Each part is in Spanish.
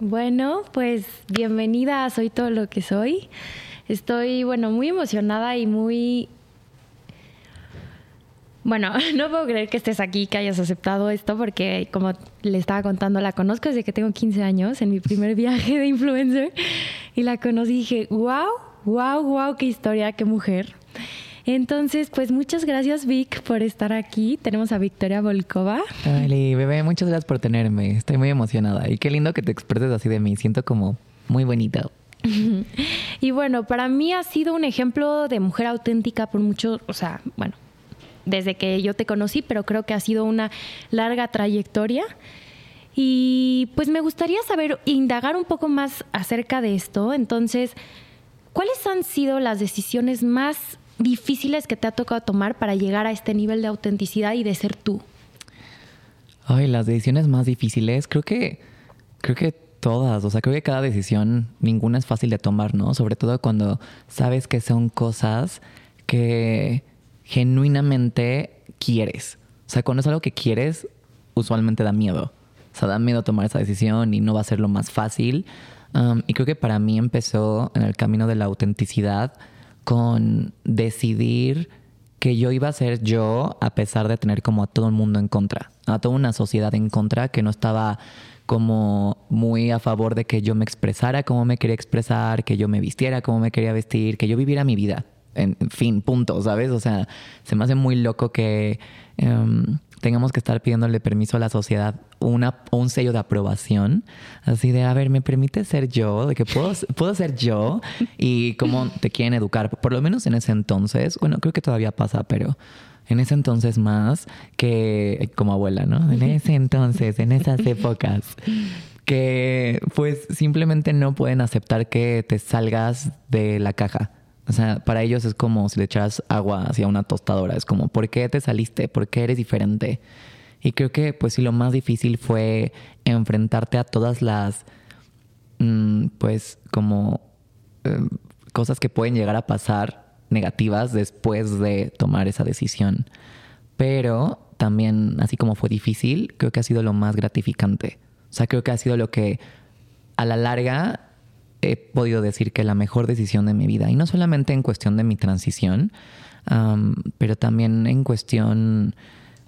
Bueno, pues bienvenida a Soy todo lo que soy. Estoy, bueno, muy emocionada y muy... Bueno, no puedo creer que estés aquí, que hayas aceptado esto, porque como le estaba contando, la conozco desde que tengo 15 años, en mi primer viaje de influencer, y la conocí y dije, wow, wow, wow, qué historia, qué mujer. Entonces, pues muchas gracias Vic por estar aquí. Tenemos a Victoria Volkova. Ay, bebé, muchas gracias por tenerme. Estoy muy emocionada y qué lindo que te expreses así de mí. Siento como muy bonita. y bueno, para mí ha sido un ejemplo de mujer auténtica por mucho, o sea, bueno, desde que yo te conocí, pero creo que ha sido una larga trayectoria. Y pues me gustaría saber, indagar un poco más acerca de esto. Entonces, ¿cuáles han sido las decisiones más difíciles que te ha tocado tomar para llegar a este nivel de autenticidad y de ser tú? Ay, las decisiones más difíciles, creo que, creo que todas, o sea, creo que cada decisión, ninguna es fácil de tomar, ¿no? Sobre todo cuando sabes que son cosas que genuinamente quieres. O sea, cuando es algo que quieres, usualmente da miedo. O sea, da miedo tomar esa decisión y no va a ser lo más fácil. Um, y creo que para mí empezó en el camino de la autenticidad con decidir que yo iba a ser yo a pesar de tener como a todo el mundo en contra, a toda una sociedad en contra que no estaba como muy a favor de que yo me expresara como me quería expresar, que yo me vistiera como me quería vestir, que yo viviera mi vida. En fin, punto, ¿sabes? O sea, se me hace muy loco que em, tengamos que estar pidiéndole permiso a la sociedad una, un sello de aprobación, así de, a ver, ¿me permite ser yo? De que puedo, puedo ser yo y cómo te quieren educar. Por lo menos en ese entonces, bueno, creo que todavía pasa, pero en ese entonces más que como abuela, ¿no? En ese entonces, en esas épocas, que pues simplemente no pueden aceptar que te salgas de la caja. O sea, para ellos es como si le echaras agua hacia una tostadora. Es como, ¿por qué te saliste? ¿Por qué eres diferente? Y creo que, pues sí, lo más difícil fue enfrentarte a todas las, mm, pues, como em, cosas que pueden llegar a pasar negativas después de tomar esa decisión. Pero también, así como fue difícil, creo que ha sido lo más gratificante. O sea, creo que ha sido lo que a la larga he podido decir que la mejor decisión de mi vida, y no solamente en cuestión de mi transición, pero también en cuestión,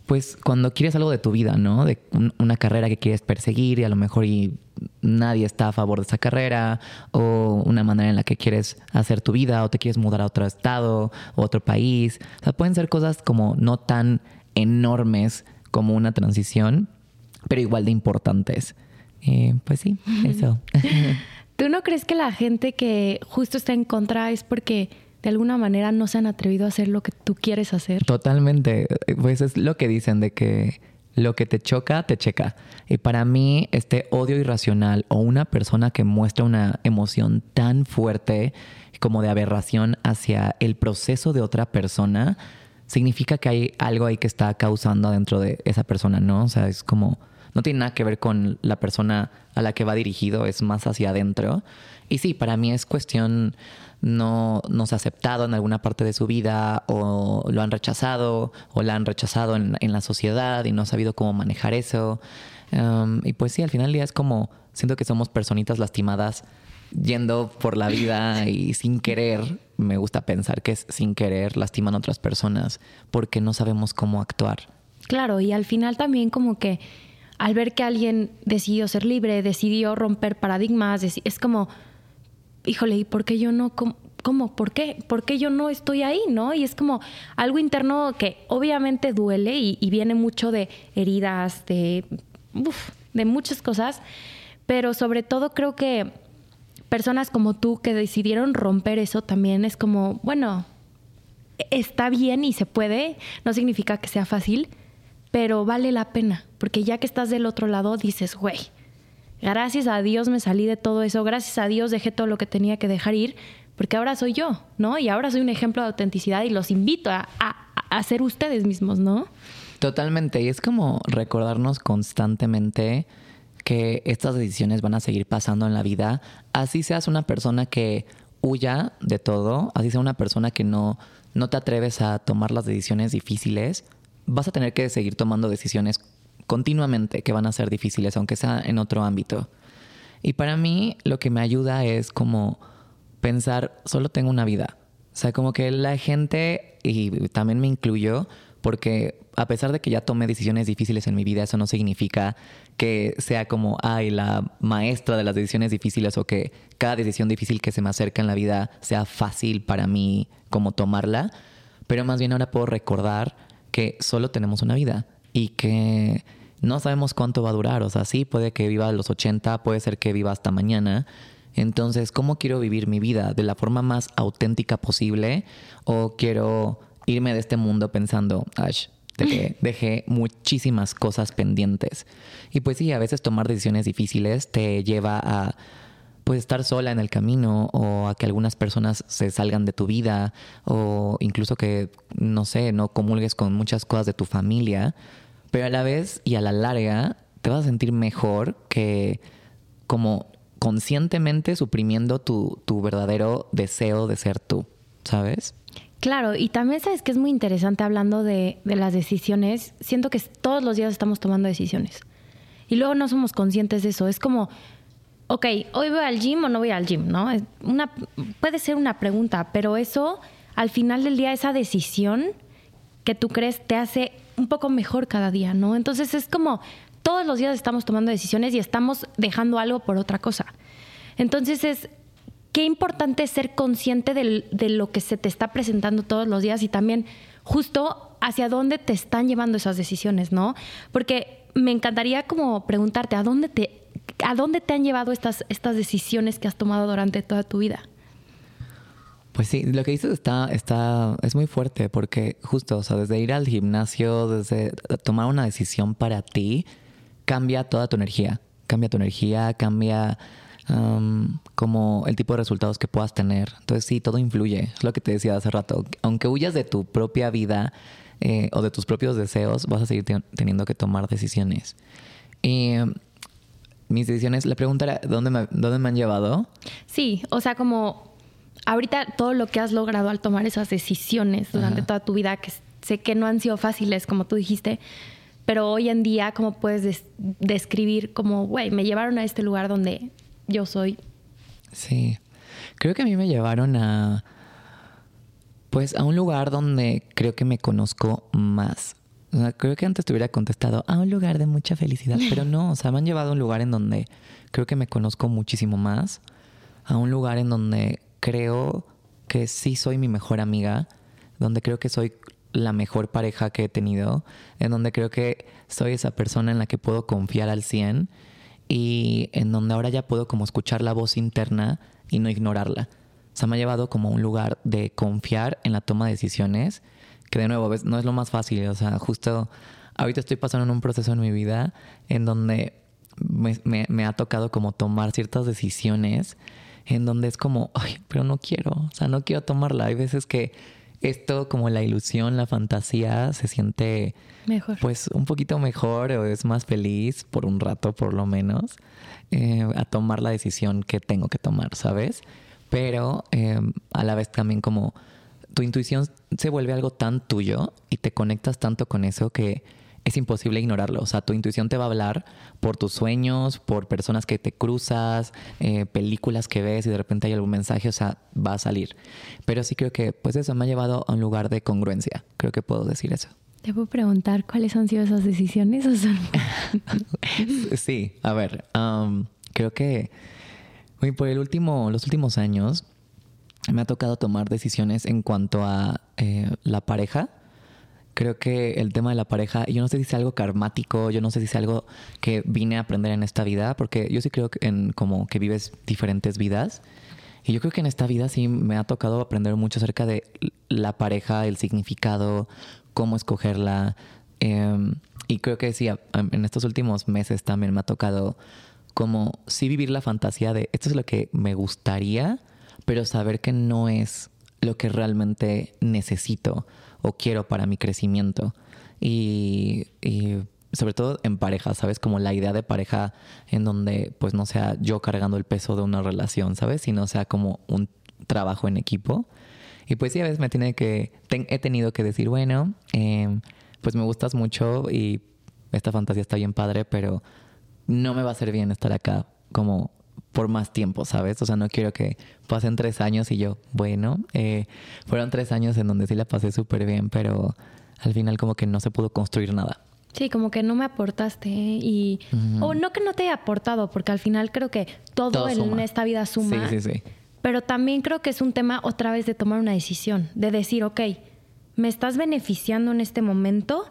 pues cuando quieres algo de tu vida, ¿no? De una carrera que quieres perseguir y a lo mejor y nadie está a favor de esa carrera, o una manera en la que quieres hacer tu vida, o te quieres mudar a otro estado, o otro país. O sea, pueden ser cosas como no tan enormes como una transición, pero igual de importantes. Eh, pues sí, eso. ¿Tú no crees que la gente que justo está en contra es porque de alguna manera no se han atrevido a hacer lo que tú quieres hacer? Totalmente. Pues es lo que dicen de que lo que te choca, te checa. Y para mí, este odio irracional o una persona que muestra una emoción tan fuerte como de aberración hacia el proceso de otra persona, significa que hay algo ahí que está causando dentro de esa persona, ¿no? O sea, es como no tiene nada que ver con la persona a la que va dirigido, es más hacia adentro. Y sí, para mí es cuestión, no, no se ha aceptado en alguna parte de su vida o lo han rechazado o la han rechazado en, la sociedad y no ha sabido cómo manejar eso. Um, y pues sí, al final del día es como, siento que somos personitas lastimadas yendo por la vida y sin querer, me gusta pensar que es sin querer, lastiman a otras personas porque no sabemos cómo actuar. Claro, y al final también como que al ver que alguien decidió ser libre, decidió romper paradigmas, es como, híjole, ¿y por qué yo no? ¿Cómo? ¿Por qué? ¿Por qué yo no estoy ahí? ¿No? Y es como algo interno que obviamente duele y, viene mucho de heridas, de, de muchas cosas, pero sobre todo creo que personas como tú que decidieron romper eso también es como, bueno, está bien y se puede, no significa que sea fácil, pero vale la pena, porque ya que estás del otro lado dices, güey, gracias a Dios me salí de todo eso, gracias a Dios dejé todo lo que tenía que dejar ir, porque ahora soy yo, ¿no? Y ahora soy un ejemplo de autenticidad y los invito a, a, ser ustedes mismos, ¿no? Totalmente, y es como recordarnos constantemente que estas decisiones van a seguir pasando en la vida, así seas una persona que huya de todo, así sea una persona que no, no te atreves a tomar las decisiones difíciles, vas a tener que seguir tomando decisiones continuamente que van a ser difíciles, aunque sea en otro ámbito. Y para mí lo que me ayuda es como pensar, solo tengo una vida. O sea, como que la gente, y también me incluyo, porque a pesar de que ya tomé decisiones difíciles en mi vida, eso no significa que sea como, ay, la maestra de las decisiones difíciles o que cada decisión difícil que se me acerca en la vida sea fácil para mí como tomarla, pero más bien ahora puedo recordar que solo tenemos una vida y que no sabemos cuánto va a durar, o sea, sí, puede que viva a los 80, puede ser que viva hasta mañana. Entonces, ¿cómo quiero vivir mi vida? ¿De la forma más auténtica posible? ¿O quiero irme de este mundo pensando, Ash, que dejé muchísimas cosas pendientes. Y pues sí, a veces tomar decisiones difíciles te lleva a pues estar sola en el camino o a que algunas personas se salgan de tu vida o incluso que, no sé, no comulgues con muchas cosas de tu familia, pero a la vez y a la larga te vas a sentir mejor que como conscientemente suprimiendo tu, tu verdadero deseo de ser tú, ¿sabes? Claro, y también sabes que es muy interesante hablando de, las decisiones. Siento que todos los días estamos tomando decisiones. Y luego no somos conscientes de eso. Es como, ok, hoy voy al gym o no voy al gym, ¿no? Una, puede ser una pregunta, pero eso, al final del día, esa decisión que tú crees te hace un poco mejor cada día, ¿no? Entonces es como, todos los días estamos tomando decisiones y estamos dejando algo por otra cosa. Entonces es qué importante ser consciente de lo que se te está presentando todos los días y también justo hacia dónde te están llevando esas decisiones, ¿no? Porque me encantaría como preguntarte, ¿a dónde te, a dónde te han llevado estas, estas decisiones que has tomado durante toda tu vida? Pues sí, lo que dices está, está, es muy fuerte porque justo, o sea, desde ir al gimnasio, desde tomar una decisión para ti, cambia toda tu energía. Cambia tu energía, cambia como el tipo de resultados que puedas tener. Entonces sí, todo influye. Es lo que te decía hace rato. Aunque huyas de tu propia vida eh, o de tus propios deseos, vas a seguir teniendo que tomar decisiones. Y mis decisiones, la pregunta era, ¿dónde me, ¿dónde me han llevado? Sí, o sea, como ahorita todo lo que has logrado al tomar esas decisiones durante toda tu vida, que sé que no han sido fáciles, como tú dijiste, pero hoy en día, ¿cómo puedes describir como, güey, me llevaron a este lugar donde yo soy. Sí, creo que a mí me llevaron a, pues, a un lugar donde creo que me conozco más. creo que antes te hubiera contestado a un lugar de mucha felicidad, pero no, o sea, me han llevado a un lugar en donde creo que me conozco muchísimo más, a un lugar en donde creo que sí soy mi mejor amiga, donde creo que soy la mejor pareja que he tenido, en donde creo que soy esa persona en la que puedo confiar al 100 y en donde ahora ya puedo como escuchar la voz interna y no ignorarla. O sea, me ha llevado como a un lugar de confiar en la toma de decisiones, que de nuevo no es lo más fácil. O sea, justo ahorita estoy pasando en un proceso en mi vida en donde me, ha tocado como tomar ciertas decisiones en donde es como, ay, pero no quiero, o sea, no quiero tomarla. Hay veces que esto como la ilusión, la fantasía se siente mejor. Pues un poquito mejor o es más feliz por un rato por lo menos eh, a tomar la decisión que tengo que tomar, ¿sabes? Pero em, a la vez también como tu intuición se vuelve algo tan tuyo y te conectas tanto con eso que es imposible ignorarlo. O sea, tu intuición te va a hablar por tus sueños, por personas que te cruzas, eh, películas que ves y de repente hay algún mensaje, o sea, va a salir. Pero sí creo que pues eso me ha llevado a un lugar de congruencia. Creo que puedo decir eso. ¿Te puedo preguntar cuáles han sido esas decisiones? sí, a ver, creo que por el último, los últimos años me ha tocado tomar decisiones en cuanto a eh, la pareja creo que el tema de la pareja, yo no sé si es algo karmático, yo no sé si es algo que vine a aprender en esta vida, porque yo sí creo en como que vives diferentes vidas. Y yo creo que en esta vida sí me ha tocado aprender mucho acerca de la pareja, el significado, cómo escogerla. Em, y creo que sí, en estos últimos meses también me ha tocado como sí vivir la fantasía de esto es lo que me gustaría, pero saber que no es lo que realmente necesito o quiero para mi crecimiento. Y, sobre todo en pareja, ¿sabes? Como la idea de pareja en donde pues no sea yo cargando el peso de una relación, ¿sabes? Sino sea como un trabajo en equipo. Y pues sí, a veces me tiene que, he tenido que decir, bueno, em, pues me gustas mucho y esta fantasía está bien padre, pero no me va a hacer bien estar acá como por más tiempo, ¿sabes? O sea, no quiero que pasen tres años y yo, bueno, eh, fueron tres años en donde sí la pasé súper bien, pero al final como que no se pudo construir nada. Sí, como que no me aportaste y... O no que no te haya aportado, porque al final creo que todo, en esta vida suma. Sí, sí, sí. Pero también creo que es un tema otra vez de tomar una decisión, de decir, ok, ¿me estás beneficiando en este momento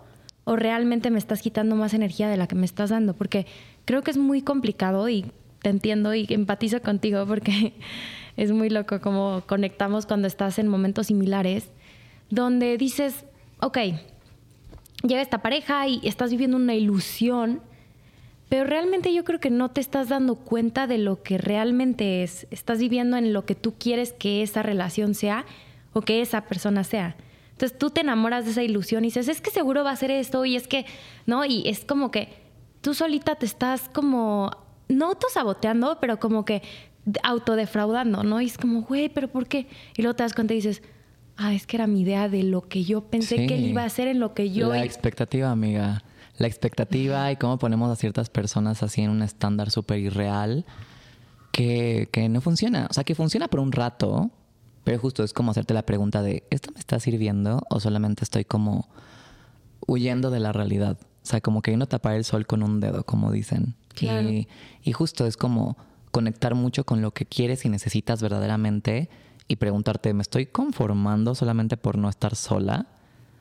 o realmente me estás quitando más energía de la que me estás dando? Porque creo que es muy complicado y te entiendo y empatizo contigo porque es muy loco cómo conectamos cuando estás en momentos similares, donde dices, ok, llega esta pareja y estás viviendo una ilusión, pero realmente yo creo que no te estás dando cuenta de lo que realmente es. Estás viviendo en lo que tú quieres que esa relación sea o que esa persona sea. Entonces tú te enamoras de esa ilusión y dices, es que seguro va a ser esto y es que, ¿no? Y es como que tú solita te estás como, no autosaboteando, pero como que autodefraudando, ¿no? Y es como, güey, pero ¿por qué? Y luego te das cuenta y dices, ah, es que era mi idea de lo que yo pensé que él iba a hacer en lo que yo... La expectativa, amiga. La expectativa y cómo ponemos a ciertas personas así en un estándar súper irreal que, que no funciona. O sea, que funciona por un rato, pero justo es como hacerte la pregunta de, ¿esto me está sirviendo o solamente estoy como huyendo de la realidad? O sea, como que no tapar el sol con un dedo, como dicen. Y, y justo es como conectar mucho con lo que quieres y necesitas verdaderamente y preguntarte, ¿me estoy conformando solamente por no estar sola?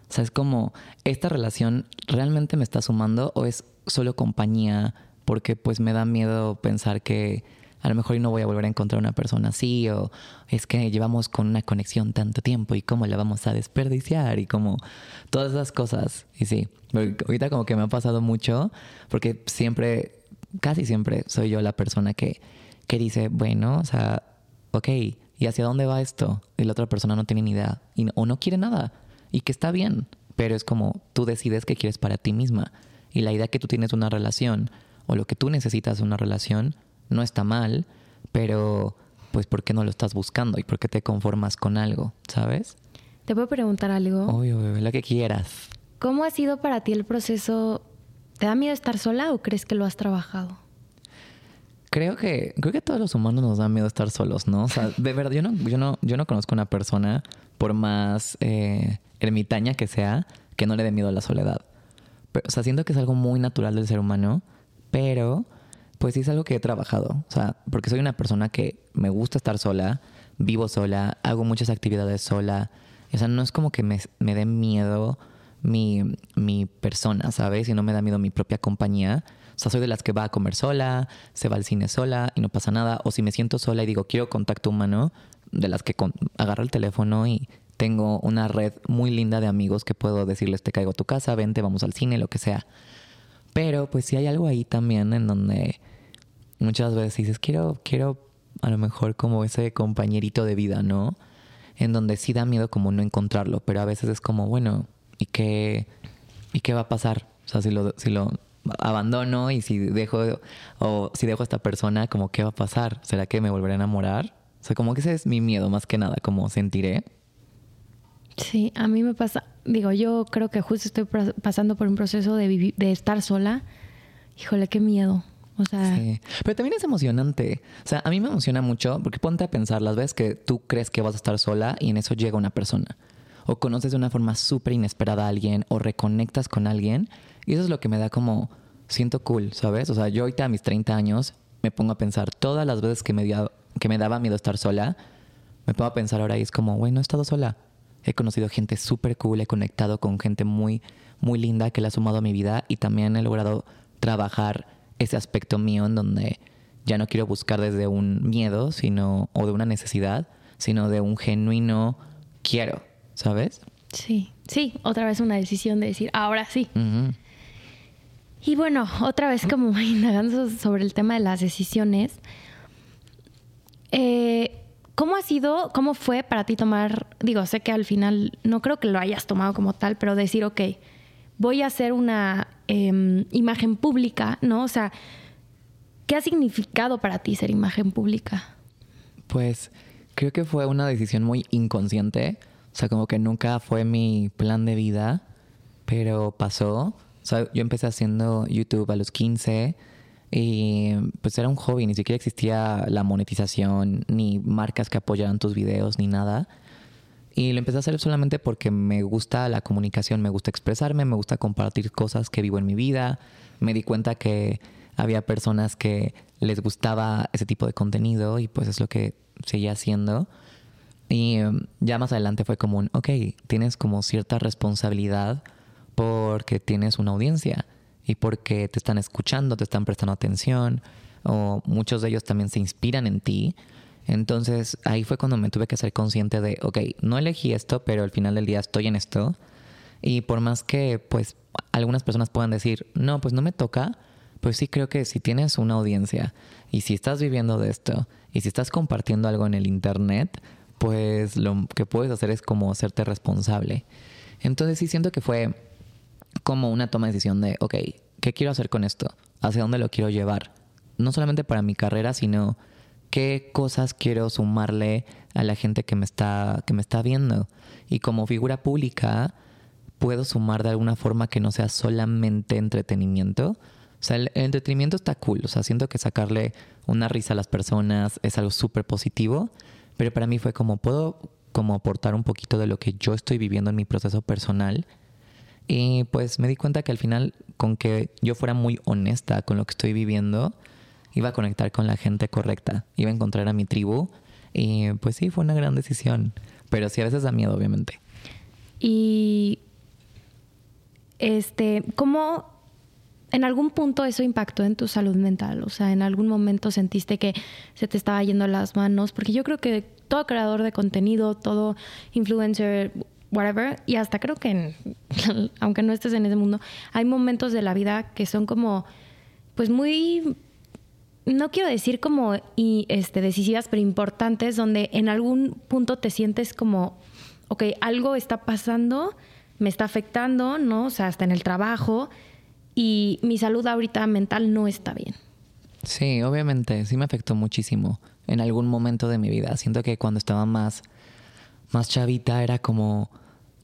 O sea, es como, ¿esta relación realmente me está sumando o es solo compañía? Porque pues me da miedo pensar que a lo mejor no voy a volver a encontrar una persona así o es que llevamos con una conexión tanto tiempo y cómo la vamos a desperdiciar y como todas esas cosas. Y sí, ahorita como que me ha pasado mucho porque siempre, casi siempre soy yo la persona que, que dice, bueno, o sea, ok, ¿Y hacia dónde va esto? Y la otra persona no tiene ni idea y, o no quiere nada. Y que está bien, pero es como tú decides qué quieres para ti misma. Y la idea que tú tienes una relación o lo que tú necesitas de una relación no está mal, pero pues ¿por qué no lo estás buscando? ¿Y por qué te conformas con algo? ¿Sabes? ¿Te puedo preguntar algo? Obvio, bebé, lo que quieras. ¿Cómo ha sido para ti el proceso? ¿Te da miedo estar sola o crees que lo has trabajado? Creo que, creo que a todos los humanos nos da miedo estar solos, ¿no? O sea, de verdad, yo no, yo no, yo no conozco una persona, por más eh, ermitaña que sea, que no le dé miedo a la soledad. Pero, o sea, siento que es algo muy natural del ser humano, pero pues sí es algo que he trabajado. O sea, porque soy una persona que me gusta estar sola, vivo sola, hago muchas actividades sola. O sea, no es como que me, me dé miedo mi, mi persona, ¿sabes? Y no me da miedo mi propia compañía o sea, soy de las que va a comer sola, se va al cine sola y no pasa nada. O si me siento sola y digo, quiero contacto humano, de las que agarro el teléfono y tengo una red muy linda de amigos que puedo decirles, te caigo a tu casa, vente, vamos al cine, lo que sea. Pero pues sí hay algo ahí también en donde muchas veces dices, quiero, quiero a lo mejor como ese compañerito de vida, ¿no? En donde sí da miedo como no encontrarlo, pero a veces es como, bueno, ¿y qué, ¿y qué va a pasar? O sea, si lo, si lo abandono y si dejo o si dejo a esta persona, como qué va a pasar? ¿Será que me volveré a enamorar? O sea, como que ese es mi miedo más que nada, como sentiré. Sí, a mí me pasa, digo, yo creo que justo estoy pasando por un proceso de, de estar sola. Híjole, qué miedo. O sea, sí. Pero también es emocionante. O sea, a mí me emociona mucho porque ponte a pensar las veces que tú crees que vas a estar sola y en eso llega una persona. O conoces de una forma súper inesperada a alguien o reconectas con alguien y eso es lo que me da como, siento cool, ¿sabes? O sea, yo ahorita a mis 30 años me pongo a pensar todas las veces que me, que me daba miedo estar sola, me pongo a pensar ahora y es como, güey, no he estado sola. He conocido gente súper cool, he conectado con gente muy, muy linda que le ha sumado a mi vida y también he logrado trabajar ese aspecto mío en donde ya no quiero buscar desde un miedo, sino, o de una necesidad, sino de un genuino quiero, ¿sabes? Sí, sí, otra vez una decisión de decir, ahora sí. Y bueno, otra vez como indagando sobre el tema de las decisiones, eh, ¿cómo ha sido, cómo fue para ti tomar, digo, sé que al final no creo que lo hayas tomado como tal, pero decir, ok, voy a hacer una em, imagen pública, ¿no? O sea, ¿qué ha significado para ti ser imagen pública? Pues creo que fue una decisión muy inconsciente, sea, como que nunca fue mi plan de vida, pero pasó sea, yo empecé haciendo YouTube a los 15 Y pues era un hobby, ni siquiera existía la monetización, ni marcas que apoyaran tus videos, ni nada. Y lo empecé a hacer solamente porque me gusta la comunicación, me gusta expresarme, me gusta compartir cosas que vivo en mi vida. Me di cuenta que había personas que les gustaba ese tipo de contenido y pues es lo que seguía haciendo. Y em, ya más adelante fue como un, ok, tienes como cierta responsabilidad porque tienes una audiencia y porque te están escuchando, te están prestando atención o muchos de ellos también se inspiran en ti. Entonces ahí fue cuando me tuve que ser consciente de, ok, no elegí esto, pero al final del día estoy en esto. Y por más que pues algunas personas puedan decir, no, pues no me toca, pues sí creo que si tienes una audiencia y si estás viviendo de esto y si estás compartiendo algo en el Internet, pues lo que puedes hacer es como hacerte responsable. Entonces sí siento que fue como una toma de decisión de, ok, ¿qué quiero hacer con esto? ¿Hacia dónde lo quiero llevar? No solamente para mi carrera, sino qué cosas quiero sumarle a la gente que me está, que me está viendo. Y como figura pública, puedo sumar de alguna forma que no sea solamente entretenimiento. O sea, el, entretenimiento está cool. O sea, siento que sacarle una risa a las personas es algo súper positivo. Pero para mí fue como, puedo como aportar un poquito de lo que yo estoy viviendo en mi proceso personal. Y pues me di cuenta que al final, con que yo fuera muy honesta con lo que estoy viviendo, iba a conectar con la gente correcta, iba a encontrar a mi tribu. Y pues sí, fue una gran decisión. Pero sí, a veces da miedo, obviamente. Y este, ¿cómo en algún punto eso impactó en tu salud mental? O sea, en algún momento sentiste que se te estaba yendo las manos, porque yo creo que todo creador de contenido, todo influencer, whatever, y hasta creo que, aunque no estés en ese mundo, hay momentos de la vida que son como, pues muy, no quiero decir como y, este, decisivas, pero importantes, donde en algún punto te sientes como, ok, algo está pasando me está afectando, ¿no? O sea, hasta en el trabajo y mi salud ahorita mental no está bien. Sí, obviamente, sí me afectó muchísimo en algún momento de mi vida. Siento que cuando estaba más, más chavita era como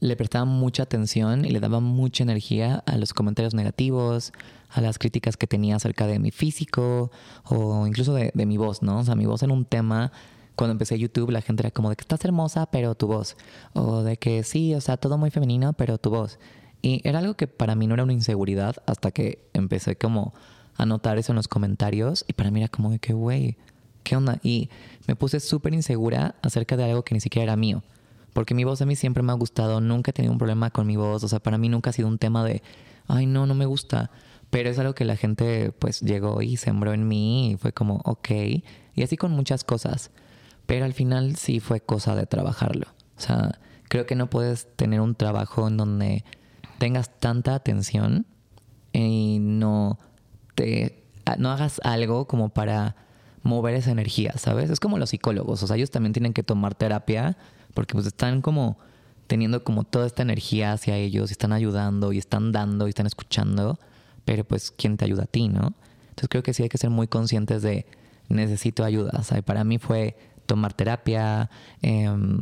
le prestaba mucha atención y le daba mucha energía a los comentarios negativos, a las críticas que tenía acerca de mi físico o incluso de, de mi voz, ¿no? O sea, mi voz era un tema cuando empecé YouTube la gente era como de que estás hermosa, pero tu voz. O de que sí, o sea, todo muy femenino, pero tu voz. Y era algo que para mí no era una inseguridad hasta que empecé como a notar eso en los comentarios. Y para mí era como de que, güey, ¿qué onda? Y me puse súper insegura acerca de algo que ni siquiera era mío. Porque mi voz a mí siempre me ha gustado, nunca he tenido un problema con mi voz. O sea, para mí nunca ha sido un tema de, ay, no, no me gusta. Pero es algo que la gente pues llegó y sembró en mí y fue como, ok. Y así con muchas cosas. Pero al final sí fue cosa de trabajarlo. O sea, creo que no puedes tener un trabajo en donde tengas tanta atención y no te no hagas algo como para mover esa energía, ¿sabes? Es como los psicólogos, o sea, ellos también tienen que tomar terapia porque pues están como teniendo como toda esta energía hacia ellos y están ayudando y están dando y están escuchando, pero pues ¿quién te ayuda a ti, no? Entonces creo que sí hay que ser muy conscientes de necesito ayuda, o sea, para mí fue tomar terapia, em,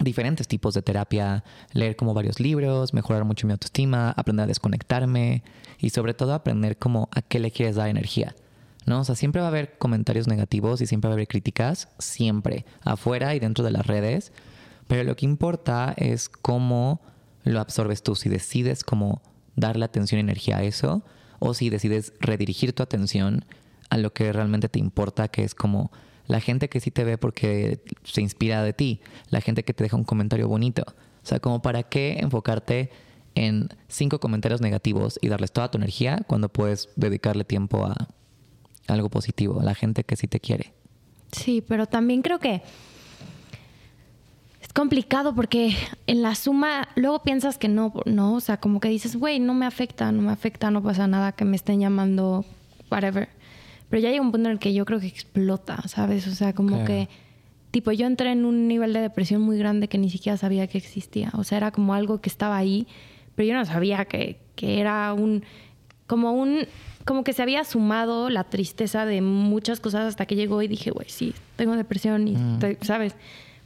diferentes tipos de terapia, leer como varios libros, mejorar mucho mi autoestima, aprender a desconectarme y sobre todo aprender como a qué le quieres dar energía. ¿no? O sea, siempre va a haber comentarios negativos y siempre va a haber críticas, siempre, afuera y dentro de las redes, pero lo que importa es cómo lo absorbes tú, si decides como darle atención y energía a eso o si decides redirigir tu atención a lo que realmente te importa, que es como la gente que sí te ve porque se inspira de ti, la gente que te deja un comentario bonito. O sea, como para qué enfocarte en cinco comentarios negativos y darles toda tu energía cuando puedes dedicarle tiempo a algo positivo, a la gente que sí te quiere. Sí, pero también creo que es complicado porque en la suma luego piensas que no, no, o sea, como que dices, güey, no me afecta, no me afecta, no pasa nada que me estén llamando, whatever. Pero ya llega un punto en el que yo creo que explota, ¿sabes? O sea, como que, tipo, yo entré en un nivel de depresión muy grande que ni siquiera sabía que existía. O sea, era como algo que estaba ahí, pero yo no sabía que, que era un, como un, como que se había sumado la tristeza de muchas cosas hasta que llegó y dije, güey, sí, tengo depresión y, mm. ¿sabes?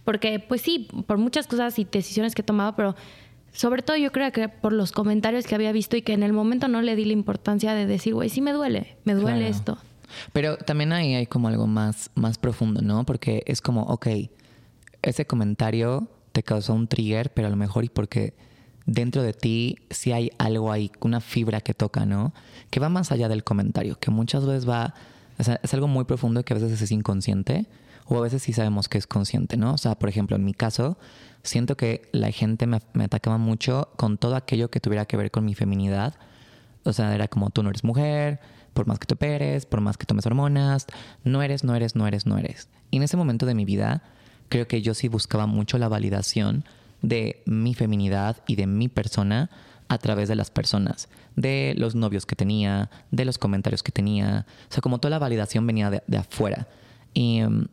Porque, pues sí, por muchas cosas y decisiones que he tomado, pero sobre todo yo creo que por los comentarios que había visto y que en el momento no le di la importancia de decir, güey, sí me duele, me duele Claro. esto. Pero también ahí hay como algo más, más profundo, ¿no? Porque es como, ok, ese comentario te causó un trigger, pero a lo mejor y porque dentro de ti sí hay algo ahí, una fibra que toca, ¿no? Que va más allá del comentario, que muchas veces va, o sea, es algo muy profundo que a veces es inconsciente o a veces sí sabemos que es consciente, ¿no? O sea, por ejemplo, en mi caso, siento que la gente me, me atacaba mucho con todo aquello que tuviera que ver con mi feminidad. O sea, era como tú no eres mujer, por más que te operes, por más que tomes hormonas, no eres, no eres, no eres, no eres. Y en ese momento de mi vida, creo que yo sí buscaba mucho la validación de mi feminidad y de mi persona a través de las personas, de los novios que tenía, de los comentarios que tenía. O sea, como toda la validación venía de, afuera. Y em,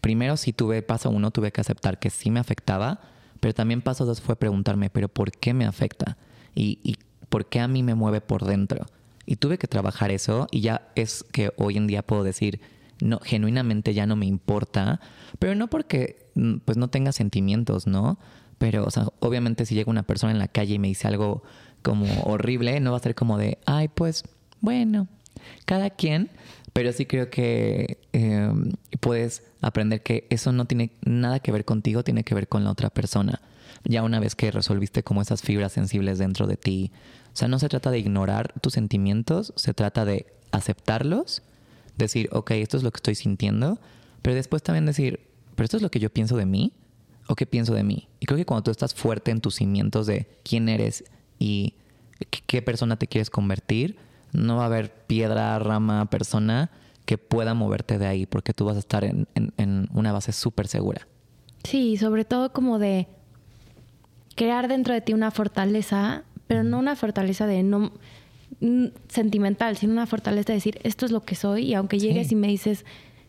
primero sí tuve, paso uno, tuve que aceptar que sí me afectaba, pero también paso dos fue preguntarme, pero ¿por qué me afecta? Y por qué a mí me mueve por dentro. Y tuve que trabajar eso y ya es que hoy en día puedo decir, no, genuinamente ya no me importa, pero no porque mm, pues no tenga sentimientos, ¿no? Pero, o sea, obviamente si llega una persona en la calle y me dice algo como horrible, no va a ser como de, ay, pues, bueno, cada quien, pero sí creo que eh, puedes aprender que eso no tiene nada que ver contigo, tiene que ver con la otra persona. Ya una vez que resolviste como esas fibras sensibles dentro de ti. O sea, no se trata de ignorar tus sentimientos, se trata de aceptarlos, decir, ok, esto es lo que estoy sintiendo, pero después también decir, pero esto es lo que yo pienso de mí o qué pienso de mí. Y creo que cuando tú estás fuerte en tus cimientos de quién eres y qué persona te quieres convertir, no va a haber piedra, rama, persona que pueda moverte de ahí, porque tú vas a estar en, en- en una base súper segura. Sí, sobre todo como de crear dentro de ti una fortaleza, pero no una fortaleza de no sentimental, sino una fortaleza de decir esto es lo que soy y aunque llegues Sí. y me dices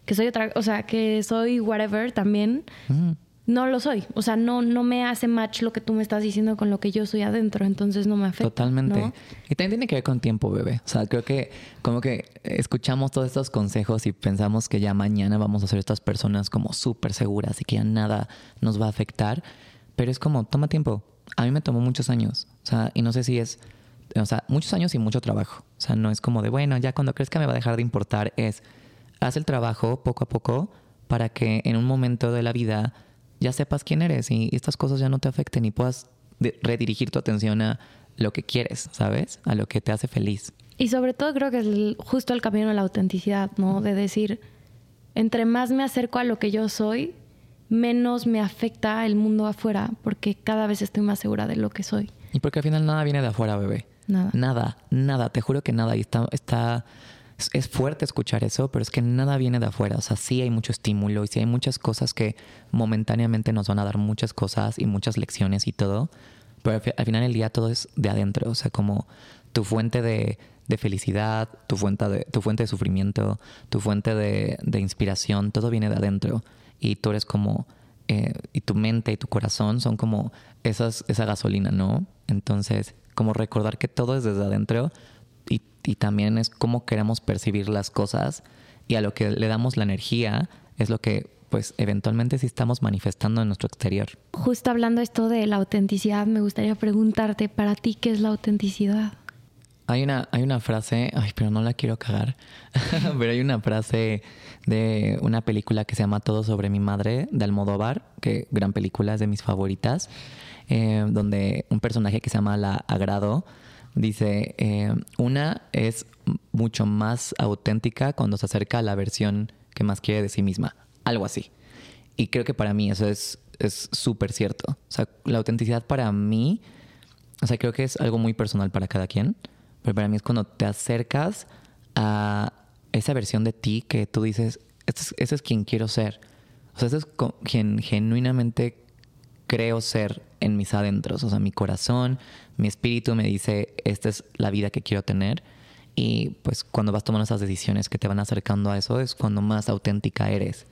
que soy otra, o sea, que soy whatever también, Mm. No lo soy. O sea, no no me hace match lo que tú me estás diciendo con lo que yo soy adentro, entonces no me afecta. Totalmente. ¿no? Y también tiene que ver con tiempo, bebé. O sea, creo que como que escuchamos todos estos consejos y pensamos que ya mañana vamos a ser estas personas como súper seguras y que ya nada nos va a afectar. Pero es como, toma tiempo. A mí me tomó muchos años. O sea, y no sé si es, o sea, muchos años y mucho trabajo. O sea, no es como de, bueno, ya cuando crees que me va a dejar de importar, es, haz el trabajo poco a poco para que en un momento de la vida ya sepas quién eres y estas cosas ya no te afecten y puedas redirigir tu atención a lo que quieres, ¿sabes? A lo que te hace feliz. Y sobre todo creo que es el- justo el camino de la autenticidad, ¿no? De decir, entre más me acerco a lo que yo soy, menos me afecta el mundo afuera, porque cada vez estoy más segura de lo que soy. Y porque al final nada viene de afuera, bebé. Nada. Nada, nada, te juro que nada. Y está, está, es- fuerte escuchar eso, pero es que nada viene de afuera. O sea, sí hay mucho estímulo y sí hay muchas cosas que momentáneamente nos van a dar muchas cosas y muchas lecciones y todo. Pero al final del día todo es de adentro. O sea, como tu fuente de, de felicidad, tu fuente de, tu fuente de sufrimiento, tu fuente de, de inspiración, todo viene de adentro. Y tú eres como, eh, y tu mente y tu corazón son como esas, esa gasolina, ¿no? Entonces, como recordar que todo es desde adentro y, también es cómo queremos percibir las cosas y a lo que le damos la energía es lo que pues eventualmente sí estamos manifestando en nuestro exterior. Justo hablando esto de la autenticidad, me gustaría preguntarte, para ti, ¿qué es la autenticidad? Hay una, hay una frase, ay, pero no la quiero cagar, pero hay una frase de una película que se llama Todo sobre mi madre, de Almodóvar, que gran película, es de mis favoritas, eh, donde un personaje que se llama La Agrado dice, eh, una es mucho más auténtica cuando se acerca a la versión que más quiere de sí misma, algo así. Y creo que para mí eso es es súper cierto. O sea, la autenticidad para mí, o sea, creo que es algo muy personal para cada quien, pero para mí es cuando te acercas a esa versión de ti que tú dices, este es, ese es quien quiero ser. O sea, ese es quien genuinamente creo ser en mis adentros. O sea, mi corazón, mi espíritu me dice, esta es la vida que quiero tener. Y pues cuando vas tomando esas decisiones que te van acercando a eso es cuando más auténtica eres.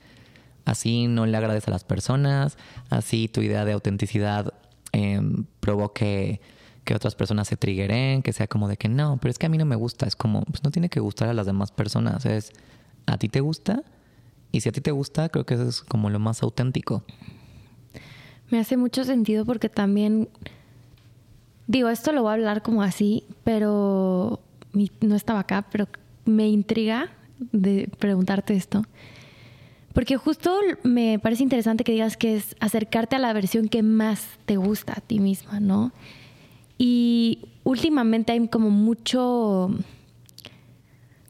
Así no le agrades a las personas, así tu idea de autenticidad eh, provoque que otras personas se triggeren, que sea como de que no, pero es que a mí no me gusta. Es como, pues no tiene que gustar a las demás personas. Es, a ti te gusta y si a ti te gusta, creo que eso es como lo más auténtico. Me hace mucho sentido porque también digo, esto lo voy a hablar como así, pero no estaba acá, pero me intriga de preguntarte esto. Porque justo me parece interesante que digas que es acercarte a la versión que más te gusta a ti misma, ¿no? Y últimamente hay como mucho,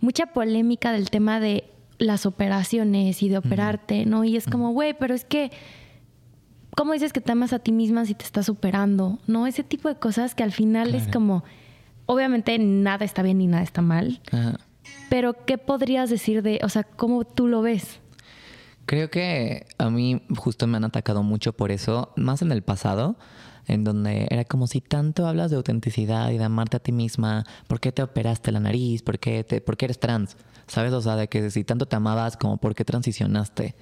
mucha polémica del tema de las operaciones y de operarte, ¿no? Y es como, güey, pero es que, ¿cómo dices que te amas a ti misma si te estás operando? ¿No? Ese tipo de cosas que al final es como, obviamente nada está bien ni nada está mal. Pero, ¿qué podrías decir de, o sea, cómo tú lo ves? Creo que a mí justo me han atacado mucho por eso, más en el pasado, en donde era como si tanto hablas de autenticidad y de amarte a ti misma, ¿por qué te operaste la nariz? ¿Por qué, te, por qué eres trans? ¿Sabes? O sea, de que si tanto te amabas, como por qué transicionaste.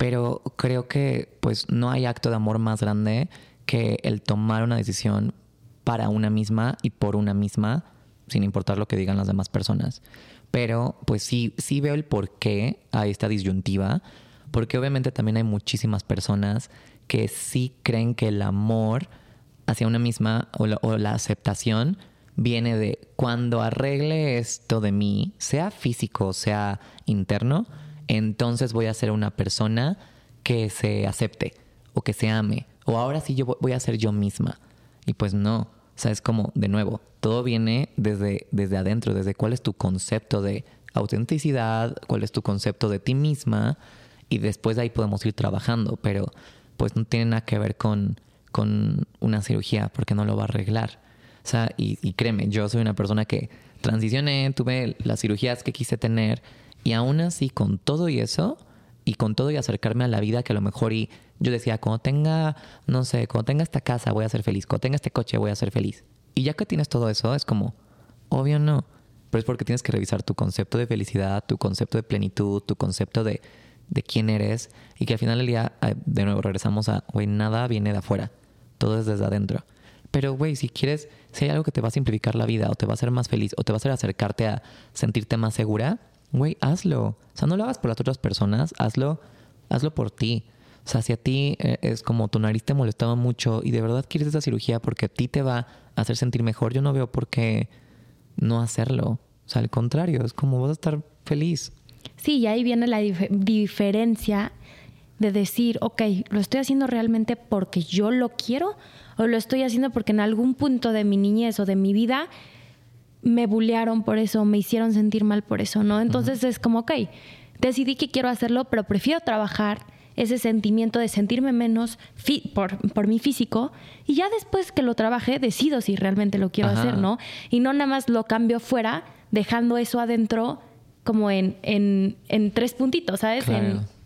Pero creo que pues no hay acto de amor más grande que el tomar una decisión para una misma y por una misma, sin importar lo que digan las demás personas. Pero pues sí, sí veo el por qué hay esta disyuntiva, porque obviamente también hay muchísimas personas que sí creen que el amor hacia una misma o la, aceptación viene de cuando arregle esto de mí, sea físico, sea interno, entonces voy a ser una persona que se acepte o que se ame. O ahora sí yo voy a ser yo misma. Y pues no. O sea, es como, de nuevo, todo viene desde, desde adentro, desde cuál es tu concepto de autenticidad, cuál es tu concepto de ti misma, y después de ahí podemos ir trabajando, pero pues no tiene nada que ver con, con una cirugía, porque no lo va a arreglar. O sea, y, y créeme, yo soy una persona que transicioné, tuve las cirugías que quise tener, y aún así, con todo y eso, y con todo y acercarme a la vida que a lo mejor y yo decía, cuando tenga, no sé, cuando tenga esta casa voy a ser feliz, cuando tenga este coche voy a ser feliz. Y ya que tienes todo eso, es como, obvio no, pero es porque tienes que revisar tu concepto de felicidad, tu concepto de plenitud, tu concepto de, de quién eres y que al final del día, eh, de nuevo, regresamos a, güey, nada viene de afuera, todo es desde adentro. Pero, güey, si quieres, si hay algo que te va a simplificar la vida o te va a hacer más feliz o te va a hacer acercarte a sentirte más segura, güey, hazlo. O sea, no lo hagas por las otras personas, hazlo, hazlo por ti. O sea, si a ti eh, es como tu nariz te molestaba mucho y de verdad quieres esa cirugía porque a ti te va a hacer sentir mejor, yo no veo por qué no hacerlo. O sea, al contrario, es como vas a estar feliz. Sí, y ahí viene la diferencia de decir, ok, ¿lo estoy haciendo realmente porque yo lo quiero? ¿O lo estoy haciendo porque en algún punto de mi niñez o de mi vida me bullearon por eso, me hicieron sentir mal por eso, ¿no? Entonces es como, ok, decidí que quiero hacerlo, pero prefiero trabajar ese sentimiento de sentirme menos por, por, mi físico y ya después que lo trabaje decido si realmente lo quiero hacer, ¿no? Y no nada más lo cambio fuera, dejando eso adentro como en, en, en tres puntitos, ¿sabes?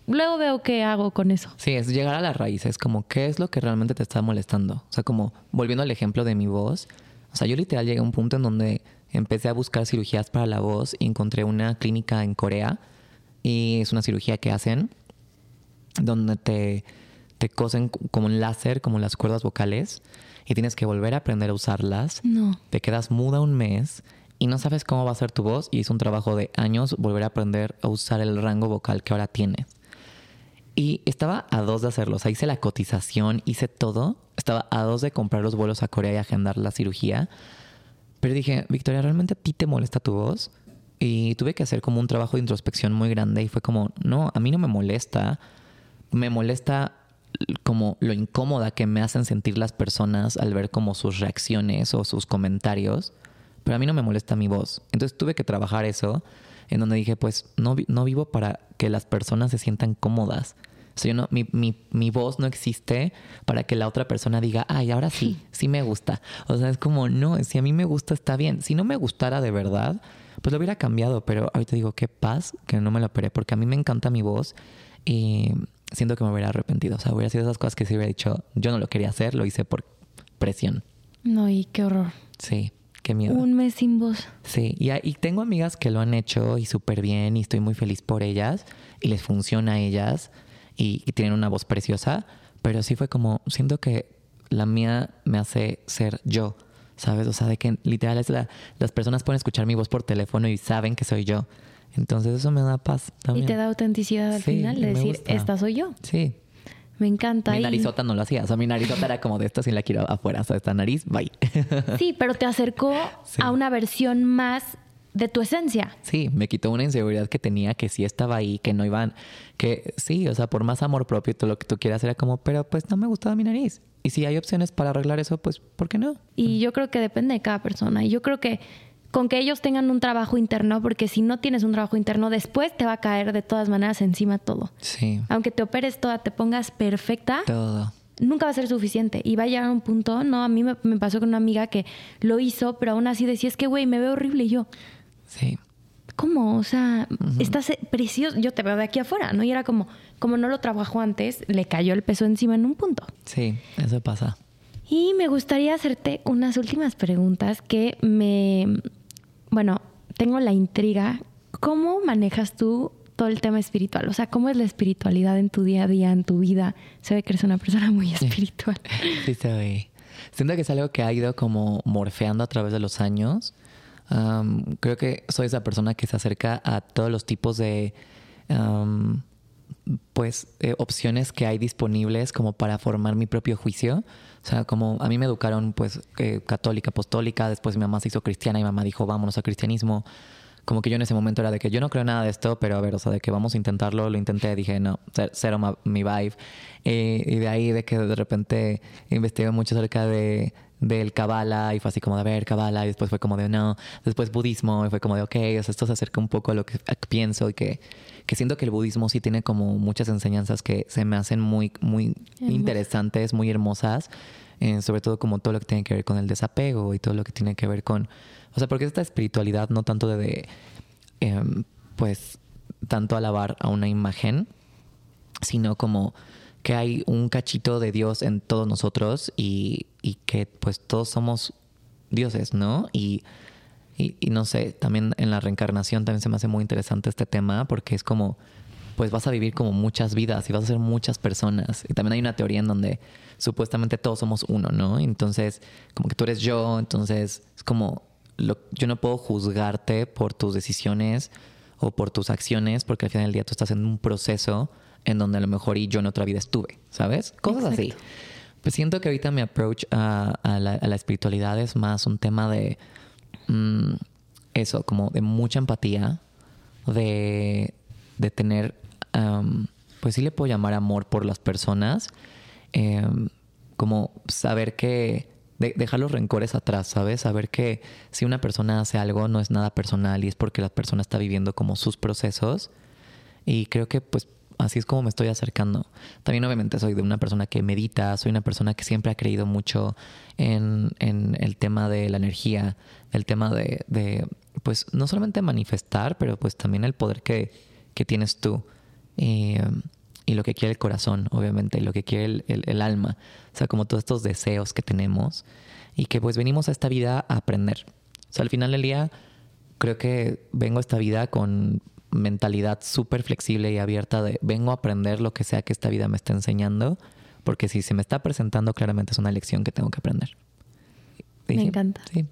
luego veo qué hago con eso. Sí, es llegar a la raíz, es como qué es lo que realmente te está molestando. O sea, como volviendo al ejemplo de mi voz, o sea, yo literal llegué a un punto en donde empecé a buscar cirugías para la voz y encontré una clínica en Corea y es una cirugía que hacen donde te, te cosen como un láser, como las cuerdas vocales y tienes que volver a aprender a usarlas. No. Te quedas muda un mes y no sabes cómo va a ser tu voz y es un trabajo de años volver a aprender a usar el rango vocal que ahora tienes. Y estaba a dos de hacerlo. O sea, hice la cotización, hice todo. Estaba a dos de comprar los vuelos a Corea y agendar la cirugía. Pero dije, Victoria, ¿realmente a ti te molesta tu voz? Y tuve que hacer como un trabajo de introspección muy grande y fue como, no, a mí no me molesta. Me molesta como lo incómoda que me hacen sentir las personas al ver como sus reacciones o sus comentarios. Pero a mí no me molesta mi voz. Entonces tuve que trabajar eso en donde dije, pues no, no vivo para que las personas se sientan cómodas. O sea, yo no, mi, mi, mi, voz no existe para que la otra persona diga, ay, ahora sí, sí me gusta. O sea, es como, no, si a mí me gusta, está bien. Si no me gustara de verdad, pues lo hubiera cambiado. Pero ahorita digo, qué paz que no me lo operé, porque a mí me encanta mi voz y siento que me hubiera arrepentido. O sea, hubiera sido esas cosas que se hubiera dicho, yo no lo quería hacer, lo hice por presión. No, y qué horror. Sí. Qué miedo. Un mes sin voz. Sí, y, y tengo amigas que lo han hecho y súper bien y estoy muy feliz por ellas y les funciona a ellas y, tienen una voz preciosa, pero sí fue como, siento que la mía me hace ser yo, ¿sabes? O sea, de que literal es la, las personas pueden escuchar mi voz por teléfono y saben que soy yo. Entonces eso me da paz también. Y te da autenticidad al final de decir, esta soy yo. Sí. Me encanta. Mi y- narizota no lo hacía. O sea, mi narizota era como de esta, si la quiero afuera. O sea, esta nariz, bye. Sí, pero te acercó Sí. a una versión más de tu esencia. Sí, me quitó una inseguridad que tenía, que sí estaba ahí, que no iban, que sí, o sea, por más amor propio y todo lo que tú quieras era como, pero pues no me gustaba mi nariz. Y si hay opciones para arreglar eso, pues, ¿por qué no? Y yo creo que depende de cada persona. Y yo creo que con que ellos tengan un trabajo interno, porque si no tienes un trabajo interno, después te va a caer de todas maneras encima todo. Sí, Aunque te operes toda, te pongas perfecta, todo. nunca va a ser suficiente. Y va a llegar a un punto, no, a mí me, me pasó con una amiga que lo hizo, pero aún así decía, es que, güey, me veo horrible. Y yo, Sí, ¿cómo? O sea, estás eh, precioso. Yo te veo de aquí afuera, ¿no? Y era como, como no lo trabajó antes, le cayó el peso encima en un punto. sí, eso pasa. Y me gustaría hacerte unas últimas preguntas que me... Bueno, tengo la intriga. ¿Cómo manejas tú todo el tema espiritual? O sea, ¿cómo es la espiritualidad en tu día a día, en tu vida? Se ve que eres una persona muy espiritual. Sí, se ve. Siento que es algo que ha ido como morfeando a través de los años. Creo que soy esa persona que se acerca a todos los tipos de pues eh, opciones que hay disponibles como para formar mi propio juicio. O sea, como a mí me educaron pues eh, católica, apostólica, después mi mamá se hizo cristiana y mi mamá dijo vámonos al cristianismo. Como que yo en ese momento era de que yo no creo nada de esto, pero a ver, o sea, de que vamos a intentarlo, lo intenté, dije no, cer- cero mi vibe. Eh, y de ahí de que de repente investigué mucho acerca de del Kabbalah y fue así como de a ver Kabbalah y después fue como de no, después budismo y fue como de ok, o sea, esto se acerca un poco a lo que pienso y que, que siento que el budismo sí tiene como muchas enseñanzas que se me hacen muy, muy interesantes, muy hermosas, eh, sobre todo como todo lo que tiene que ver con el desapego y todo lo que tiene que ver con, o sea, porque esta espiritualidad no tanto de, de, em, pues, tanto alabar a una imagen, sino como que hay un cachito de Dios en todos nosotros y, y que pues todos somos dioses, ¿no? Y, y, no sé, también en la reencarnación también se me hace muy interesante este tema porque es como, pues vas a vivir como muchas vidas y vas a ser muchas personas. Y también hay una teoría en donde supuestamente todos somos uno, ¿no? Entonces, como que tú eres yo, entonces es como, lo- yo no puedo juzgarte por tus decisiones o por tus acciones porque al final del día tú estás en un proceso en donde a lo mejor y yo en otra vida estuve, ¿sabes? Cosas así. Exacto. Pues siento que ahorita mi approach a, a la, a la espiritualidad es más un tema de mm, eso, como de mucha empatía, de, de tener, am, pues sí le puedo llamar amor por las personas, em, como saber que, de- dejar los rencores atrás, ¿sabes? Saber que si una persona hace algo no es nada personal y es porque la persona está viviendo como sus procesos y creo que pues así es como me estoy acercando. También obviamente soy de una persona que medita, soy una persona que siempre ha creído mucho en, en el tema de la energía, el tema de, de, pues no solamente manifestar, pero pues también el poder que, que tienes tú. Y, um, y lo que quiere el corazón, obviamente, y lo que quiere el, el- el alma. O sea, como todos estos deseos que tenemos y que pues venimos a esta vida a aprender. O sea, al final del día, creo que vengo a esta vida con mentalidad súper flexible y abierta de vengo a aprender lo que sea que esta vida me está enseñando, porque si se me está presentando, claramente es una lección que tengo que aprender. Me encanta. Sí.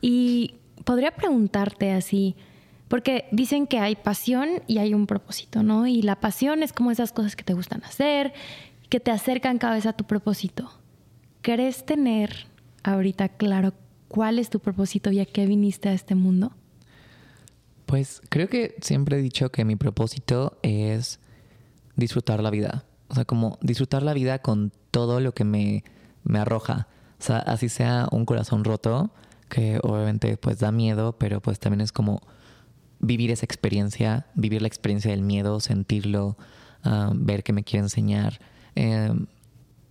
Y podría preguntarte así, porque dicen que hay pasión y hay un propósito, ¿no? Y la pasión es como esas cosas que te gustan hacer, que te acercan cada vez a tu propósito. ¿Crees tener ahorita claro cuál es tu propósito y a qué viniste a este mundo? Pues creo que siempre he dicho que mi propósito es disfrutar la vida. O sea, como disfrutar la vida con todo lo que me, me arroja. O sea, así sea un corazón roto, que obviamente pues da miedo, pero pues también es como vivir esa experiencia, vivir la experiencia del miedo, sentirlo, ah, ver qué me quiere enseñar. Eh,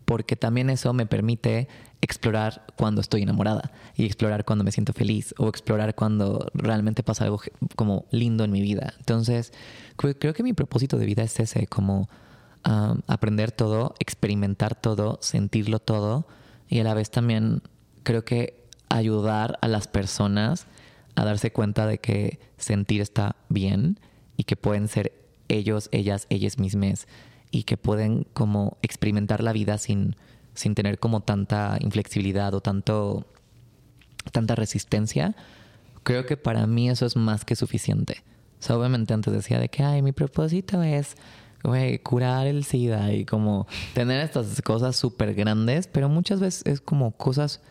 porque también eso me permite explorar cuando estoy enamorada y explorar cuando me siento feliz o explorar cuando realmente pasa algo como lindo en mi vida. Entonces, cre- creo que mi propósito de vida es ese, como aprender todo, experimentar todo, sentirlo todo y a la vez también creo que ayudar a las personas a darse cuenta de que sentir está bien y que pueden ser ellos, ellas, ellas mismas y que pueden como experimentar la vida sin, sin tener como tanta inflexibilidad o tanto tanta resistencia, creo que para mí eso es más que suficiente. O sea, obviamente antes decía de que, ay, mi propósito es curar el SIDA y como tener estas cosas súper grandes, pero muchas veces es como cosas,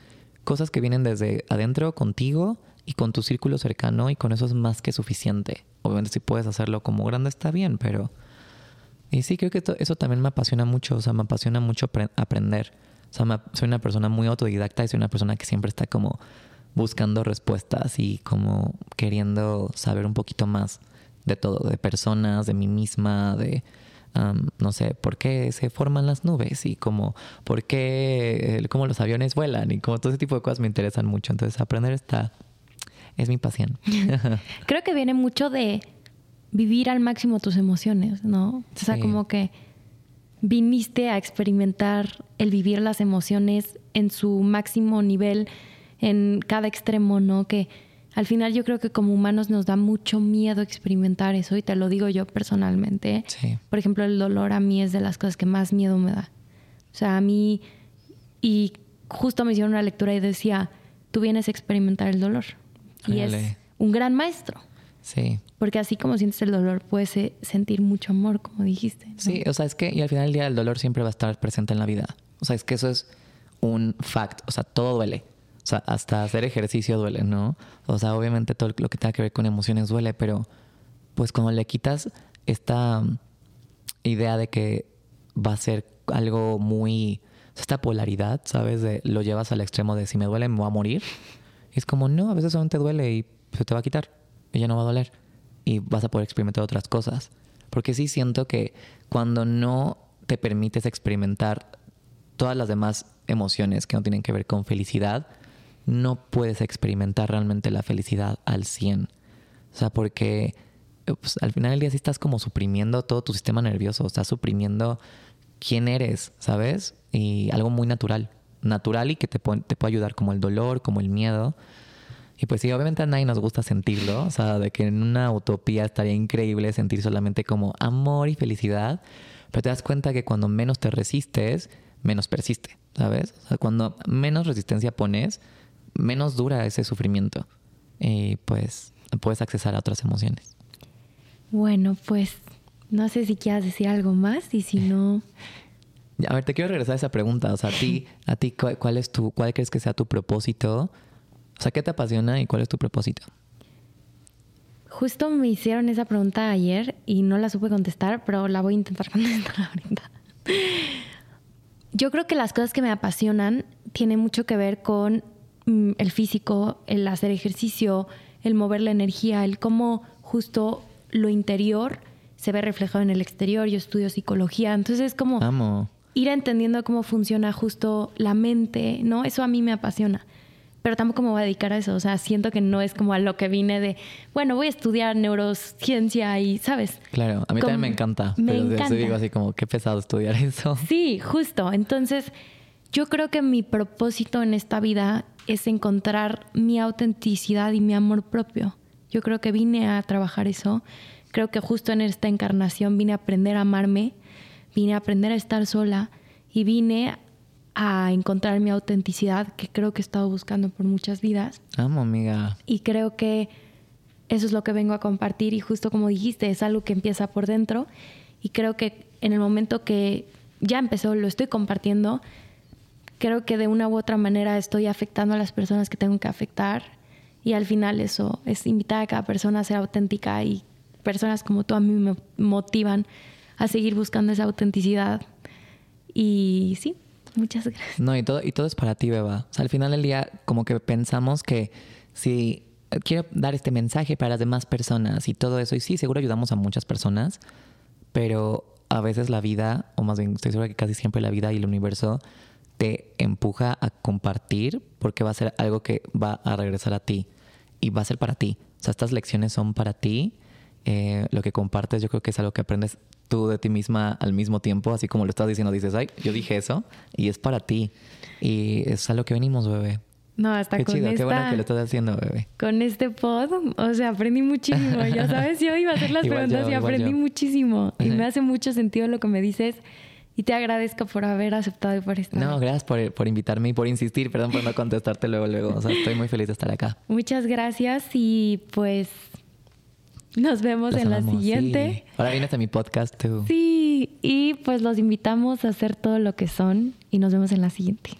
cosas que vienen desde adentro contigo y con tu círculo cercano y con eso es más que suficiente. Obviamente si puedes hacerlo como grande está bien, pero... Y sí, creo que eso también me apasiona mucho, o sea, me apasiona mucho aprender. O sea, soy una persona muy autodidacta y soy una persona que siempre está como buscando respuestas y como queriendo saber un poquito más de todo, de personas, de mí misma, de, no sé, por qué se forman las nubes y como, por qué, cómo los aviones vuelan y como todo ese tipo de cosas me interesan mucho. Entonces, aprender está, es mi pasión. Creo que viene mucho de vivir al máximo tus emociones, ¿no? O sea, como que viniste a experimentar el vivir las emociones en su máximo nivel, en cada extremo, ¿no? Que al final yo creo que como humanos nos da mucho miedo experimentar eso y te lo digo yo personalmente. Sí. Por ejemplo, el dolor a mí es de las cosas que más miedo me da. O sea, a mí, y justo me hicieron una lectura y decía, tú vienes a experimentar el dolor. Y es un gran maestro. Sí. Porque así como sientes el dolor, puedes eh, sentir mucho amor, como dijiste. Sí, o sea, es que, y al final del día el dolor siempre va a estar presente en la vida. O sea, es que eso es un fact. O sea, todo duele. O sea, hasta hacer ejercicio duele, ¿no? O sea, obviamente todo lo que tenga que ver con emociones duele, pero pues cuando le quitas esta um, idea de que va a ser algo muy... Esta polaridad, ¿sabes? De lo llevas al extremo de si me duele me voy a morir. es como, no, a veces solamente duele y se te va a quitar. Ya no va a doler. Y vas a poder experimentar otras cosas. Porque sí siento que cuando no te permites experimentar todas las demás emociones que no tienen que ver con felicidad, no puedes experimentar realmente la felicidad al 100. O sea, porque pues, al final del día sí estás como suprimiendo todo tu sistema nervioso, estás suprimiendo quién eres, ¿sabes? Y algo muy natural, natural y que te, te puede ayudar como el dolor, como el miedo. Y pues sí, obviamente a nadie nos gusta sentirlo, o sea, de que en una utopía estaría increíble sentir solamente como amor y felicidad, pero te das cuenta que cuando menos te resistes, menos persiste, ¿sabes? O sea, cuando menos resistencia pones, menos dura ese sufrimiento y pues puedes accesar a otras emociones. Bueno, pues no sé si quieras decir algo más y si no... A ver, te quiero regresar a esa pregunta. O sea, a ti, a ti ¿cuál, es tu, cuál crees que sea tu propósito? O sea, ¿qué te apasiona y cuál es tu propósito? Justo me hicieron esa pregunta ayer y no la supe contestar, pero la voy a intentar contestar ahorita. Yo creo que las cosas que me apasionan tienen mucho que ver con Mm, el físico, el hacer ejercicio, el mover la energía, el cómo justo lo interior se ve reflejado en el exterior. Yo estudio psicología, entonces es como ir entendiendo cómo funciona justo la mente, ¿no? Eso a mí me apasiona. Pero tampoco me voy a dedicar a eso, o sea, siento que no es como a lo que vine de, bueno, voy a estudiar neurociencia y, ¿sabes? Claro, a mí también me encanta. Me pero encanta. digo así como, qué pesado estudiar eso. Sí, justo. Entonces, yo creo que mi propósito en esta vida es encontrar mi autenticidad y mi amor propio. Yo creo que vine a trabajar eso. Creo que justo en esta encarnación vine a aprender a amarme, vine a aprender a estar sola y vine a encontrar mi autenticidad que creo que he estado buscando por muchas vidas. Amo, amiga. Y creo que eso es lo que vengo a compartir y justo como dijiste, es algo que empieza por dentro y creo que en el momento que ya empezó, lo estoy compartiendo, creo que de una u otra manera estoy afectando a las personas que tengo que afectar y al final eso es invitar a cada persona a ser auténtica y personas como tú a mí me motivan a seguir buscando esa autenticidad y sí, muchas gracias. No, y todo, y todo es para ti, Beba. O sea, al final del día como que pensamos que si quiero dar este mensaje para las demás personas y todo eso, y sí, seguro ayudamos a muchas personas, pero a veces la vida, o más bien estoy segura que casi siempre la vida y el universo te empuja a compartir porque va a ser algo que va a regresar a ti y va a ser para ti. O sea, estas lecciones son para ti. Eh, lo que compartes yo creo que es algo que aprendes tú de ti misma al mismo tiempo, así como lo estás diciendo, dices, ay, yo dije eso y es para ti. Y es a lo que venimos, bebé. No, hasta qué con chido, qué bueno que lo estás haciendo, bebé. Con este pod, o sea, aprendí muchísimo. Ya sabes, yo iba a hacer las preguntas y aprendí muchísimo. Y me hace mucho sentido lo que me dices. Y te agradezco por haber aceptado y por estar. No, gracias por, por, invitarme y por insistir. Perdón por no contestarte luego, luego. O sea, estoy muy feliz de estar acá. Muchas gracias y pues nos vemos en la siguiente. Ahora vienes a mi podcast tú. Sí. Y pues los invitamos a hacer todo lo que son y nos vemos en la siguiente.